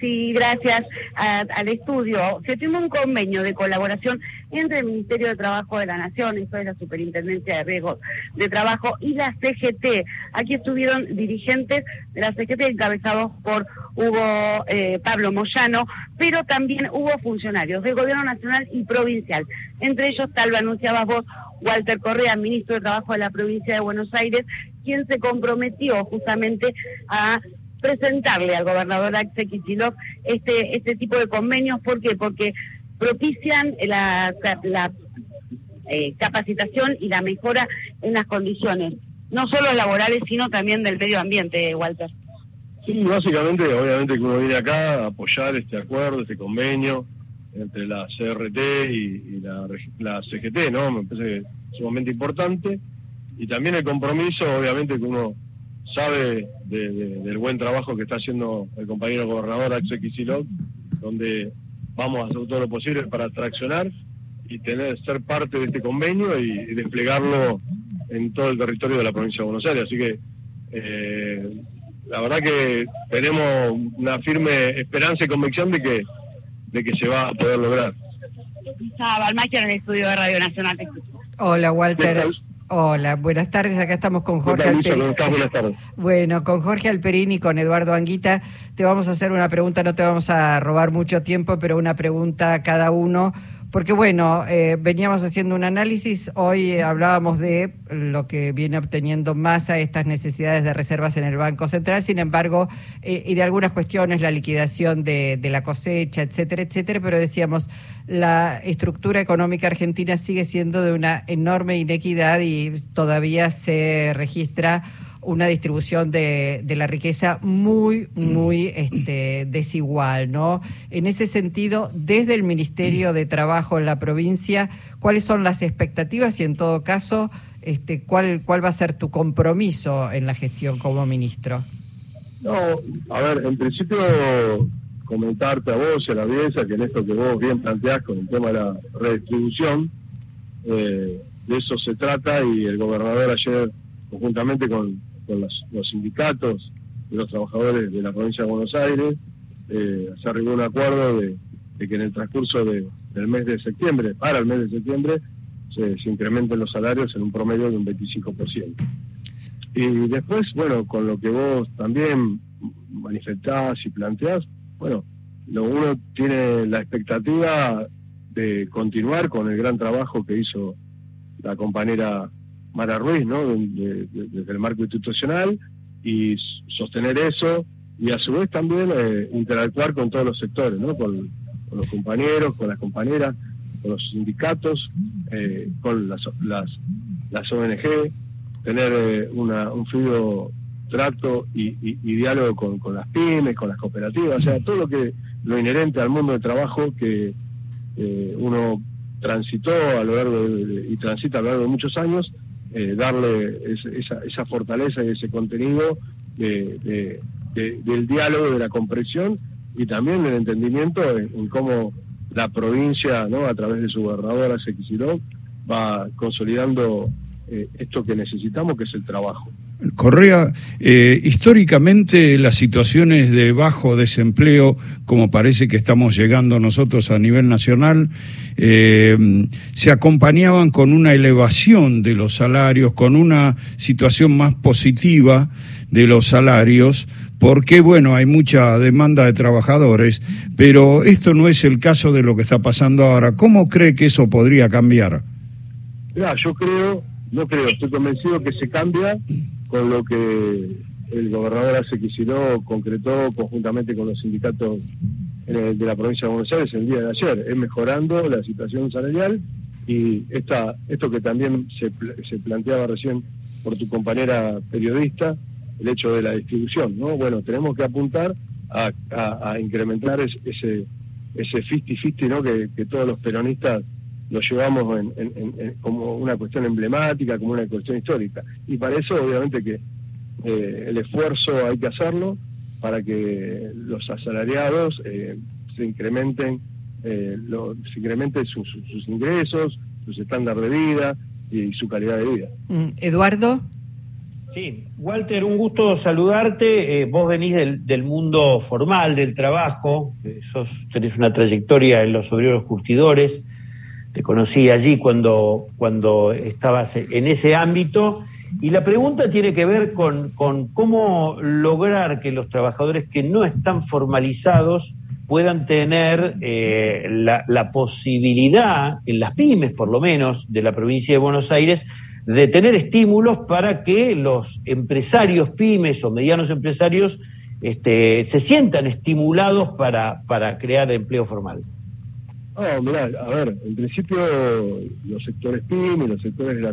y gracias al estudio, se firmó un convenio de colaboración entre el Ministerio de Trabajo de la Nación, esto es la Superintendencia de Riesgos de Trabajo, y la CGT. Aquí estuvieron dirigentes de la CGT encabezados por Hugo eh, Pablo Moyano, pero también hubo funcionarios del Gobierno Nacional y Provincial. Entre ellos, tal lo anunciabas vos, Walter Correa, ministro de Trabajo de la provincia de Buenos Aires, quien se comprometió justamente a presentarle al gobernador Axel Kicillof este, este tipo de convenios. ¿Por qué? Porque propician la, la eh, capacitación y la mejora en las condiciones, no solo laborales, sino también del medio ambiente, Walter. Sí, básicamente, obviamente que uno viene acá a apoyar este acuerdo, este convenio entre la CRT y, la, la, CGT, ¿no? Me parece sumamente importante. Y también el compromiso, obviamente, que uno sabe del buen trabajo que está haciendo el compañero gobernador Axel Kicillof, donde vamos a hacer todo lo posible para traccionar y tener ser parte de este convenio y, desplegarlo en todo el territorio de la provincia de Buenos Aires. Así que eh, la verdad que tenemos una firme esperanza y convicción de que, de que se va a poder lograr. en el estudio de Radio Nacional. Hola Walter. Hola, buenas tardes. Acá estamos con Jorge Alperín. Bueno, con Jorge Alperín y con Eduardo Anguita. Te vamos a hacer una pregunta, no te vamos a robar mucho tiempo, pero una pregunta a cada uno porque bueno, eh, veníamos haciendo un análisis, hoy hablábamos de lo que viene obteniendo Massa, estas necesidades de reservas en el Banco Central, sin embargo, eh, y de algunas cuestiones, la liquidación de, de, la cosecha, etcétera, etcétera, pero decíamos, la estructura económica argentina sigue siendo de una enorme inequidad y todavía se registra una distribución de, la riqueza muy, muy este, desigual, ¿no? En ese sentido, desde el Ministerio de Trabajo en la provincia, ¿cuáles son las expectativas y en todo caso, este, cuál, cuál va a ser tu compromiso en la gestión como ministro? No, a ver, en principio comentarte a vos y a la audiencia que en esto que vos bien planteás con el tema de la redistribución, eh, de eso se trata y el gobernador ayer conjuntamente con, con los, sindicatos de los trabajadores de la provincia de Buenos Aires, eh, se arribó un acuerdo de, que en el transcurso del mes de septiembre, para el mes de septiembre, se, incrementen los salarios en un promedio de un 25%. Y después, bueno, con lo que vos también manifestás y planteás, bueno, lo uno tiene la expectativa de continuar con el gran trabajo que hizo la compañera Mara Ruiz, ¿no? desde el marco institucional y sostener eso y a su vez también eh, interactuar con todos los sectores, ¿no? Con, los compañeros, con las compañeras, con los sindicatos, eh, con las, las, ONG, tener eh, un fluido trato y, diálogo con, las pymes, con las cooperativas, o sea, todo lo que lo inherente al mundo del trabajo que uno transitó a lo largo y transita a lo largo de muchos años eh, darle esa, fortaleza y ese contenido de, del diálogo, de la comprensión y también del entendimiento en, cómo la provincia, a través de su gobernadora Sequiciró, va consolidando eh, esto que necesitamos, que es el trabajo. Correa, eh, históricamente las situaciones de bajo desempleo, como parece que estamos llegando nosotros a nivel nacional, eh, se acompañaban con una elevación de los salarios, con una situación más positiva de los salarios, porque bueno, hay mucha demanda de trabajadores, pero esto no es el caso de lo que está pasando ahora. ¿Cómo cree que eso podría cambiar? yo creo, no creo, estoy convencido que se cambia con lo que el gobernador hace Quisiró concretó conjuntamente con los sindicatos de la provincia de Buenos Aires el día de ayer, es mejorando la situación salarial y esta, esto que también se, se planteaba recién por tu compañera periodista, el hecho de la distribución, ¿no? Bueno, tenemos que apuntar a, incrementar ese ese 50-50 ¿no? Que, todos los peronistas lo llevamos como una cuestión emblemática, como una cuestión histórica. Y para eso, obviamente, que eh, el esfuerzo hay que hacerlo para que los asalariados eh, se incrementen, eh, se incrementen sus, ingresos, sus estándares de vida y su calidad de vida. Mm, Eduardo. Sí, Walter, un gusto saludarte. Eh, vos venís del, mundo formal, del trabajo, eh, sos, tenés una trayectoria en los obreros curtidores. Te conocí allí cuando, cuando estabas en ese ámbito. Y la pregunta tiene que ver con, cómo lograr que los trabajadores que no están formalizados puedan tener eh, la, la posibilidad, en las pymes por lo menos, de la provincia de Buenos Aires, de tener estímulos para que los empresarios pymes o medianos empresarios este, se sientan estimulados para, para crear empleo formal. No, mirá, a ver, en principio los sectores pymes, los sectores de, la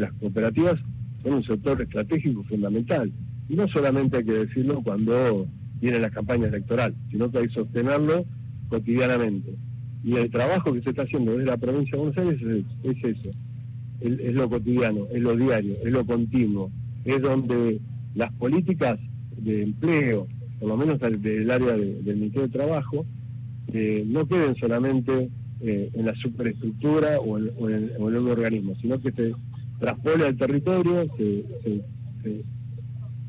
las cooperativas son un sector estratégico fundamental. Y no solamente hay que decirlo cuando vienen las campañas electorales, sino que hay que sostenerlo cotidianamente. Y el trabajo que se está haciendo desde la provincia de Buenos Aires es eso, es, lo cotidiano, es lo diario, es lo continuo, es donde las políticas de empleo, por lo menos del, área del Ministerio de Trabajo, eh, no queden solamente eh, en la superestructura o en, un organismo, sino que se traspole al territorio, se,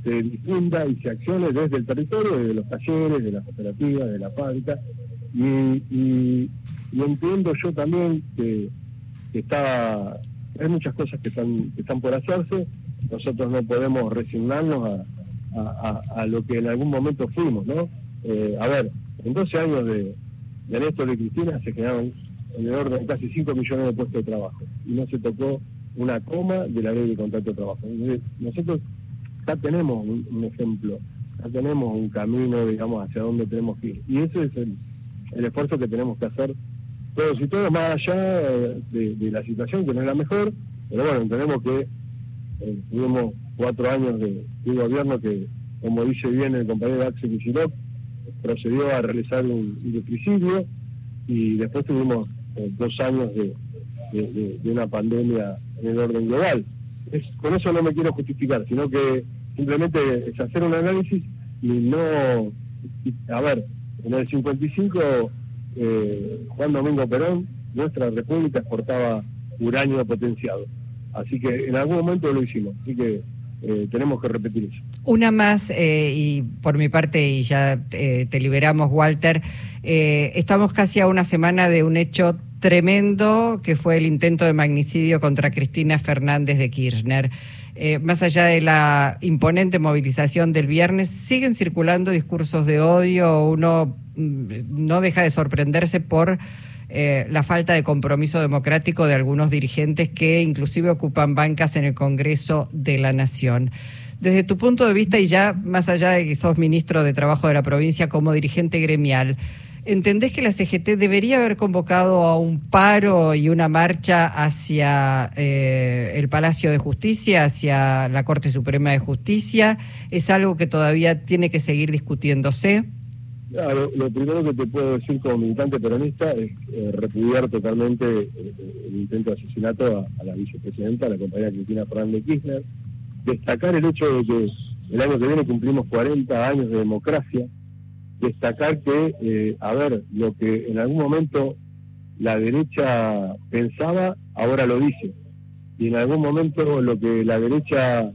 difunda y se accione desde el territorio, desde los talleres, de las cooperativas, de la fábrica. Y, entiendo yo también que, está hay muchas cosas que están, que están por hacerse, nosotros no podemos resignarnos a, lo que en algún momento fuimos, ¿no? Eh, a ver, en 12 años de, de Néstor y Cristina se el orden de casi 5 millones de puestos de trabajo y no se tocó una coma de la ley de contrato de trabajo. nosotros ya tenemos un, ejemplo, ya tenemos un camino, digamos, hacia dónde tenemos que ir. Y ese es el, el esfuerzo que tenemos que hacer todos y todos, más allá de, la situación que no es la mejor, pero bueno, entendemos que eh, tuvimos cuatro años de, gobierno que, como dice bien el compañero Axel Kicillof, procedió a realizar un, un y después tuvimos eh, dos años de, una pandemia en el orden global. Es, con eso no me quiero justificar, sino que simplemente es hacer un análisis y no... a ver, en el 55 eh, Juan Domingo Perón, nuestra república exportaba uranio potenciado. Así que en algún momento lo hicimos, así que eh, tenemos que repetir eso. Una más, eh, y por mi parte, y ya te liberamos, Walter, estamos casi a una semana de un hecho tremendo que fue el intento de magnicidio contra Cristina Fernández de Kirchner. más allá de la imponente movilización del viernes, siguen circulando discursos de odio. Uno Mm, no deja de sorprenderse por eh, la falta de compromiso democrático de algunos dirigentes que inclusive ocupan bancas en el Congreso de la Nación. Desde tu punto de vista, y ya más allá de que sos ministro de Trabajo de la provincia como dirigente gremial, ¿entendés que la CGT debería haber convocado a un paro y una marcha hacia eh, el Palacio de Justicia, hacia la Corte Suprema de Justicia? ¿Es algo que todavía tiene que seguir discutiéndose? Lo, primero que te puedo decir como militante peronista es eh, repudiar totalmente eh, el intento de asesinato a, la vicepresidenta, a la compañera Cristina Fernández Kirchner, destacar el hecho de que el año que viene cumplimos 40 años de democracia, destacar que, eh, a ver, lo que en algún momento la derecha pensaba, ahora lo dice, y en algún momento lo que la derecha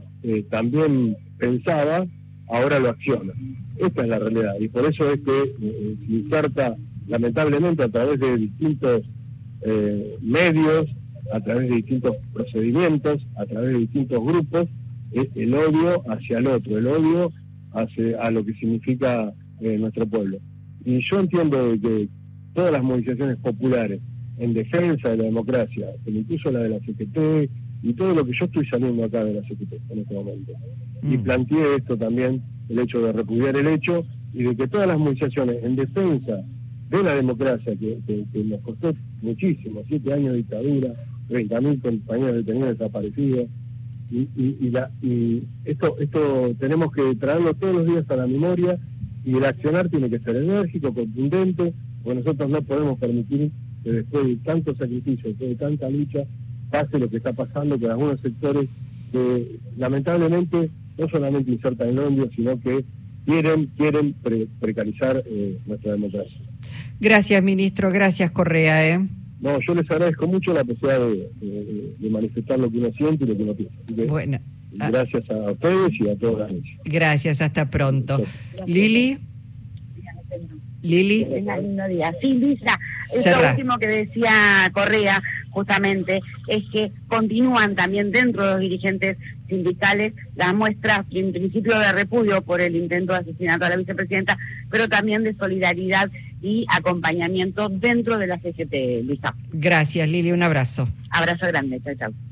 también pensaba, ahora lo acciona. Esta es la realidad y por eso es que eh, se inserta lamentablemente a través de distintos eh, medios, a través de distintos procedimientos, a través de distintos grupos, eh, el odio hacia el otro, el odio hacia a lo que significa nuestro pueblo. Y yo entiendo que todas las movilizaciones populares en defensa de la democracia, incluso la de la CGT y todo lo que yo estoy saliendo acá de la CGT en este momento. Y mm. planteé esto también el hecho de repudiar el hecho y de que todas las movilizaciones en defensa de la democracia, que, nos costó muchísimo, siete años de dictadura, 30.000 compañeros detenidos desaparecidos, y, y, la, y esto, esto tenemos que traerlo todos los días a la memoria y el accionar tiene que ser enérgico, contundente, porque nosotros no podemos permitir que después de tantos sacrificios, después de tanta lucha, pase lo que está pasando con algunos sectores que lamentablemente no solamente insertan el odio, sino que quieren, quieren precarizar eh, nuestra democracia. Gracias, ministro. Gracias, Correa. ¿eh? No, yo les agradezco mucho la posibilidad de, manifestar lo que uno siente y lo que uno piensa. Bueno. Ah. Gracias a ustedes y a todas. Gracias, hasta pronto. Lili. Lili. lindo día. Sí, Lisa, lo último que decía Correa justamente es que continúan también dentro de los dirigentes sindicales las muestras en principio de repudio por el intento de asesinato a la vicepresidenta, pero también de solidaridad y acompañamiento dentro de la CGT, Lisa. Gracias, Lili, un abrazo. Abrazo grande, chao, chao.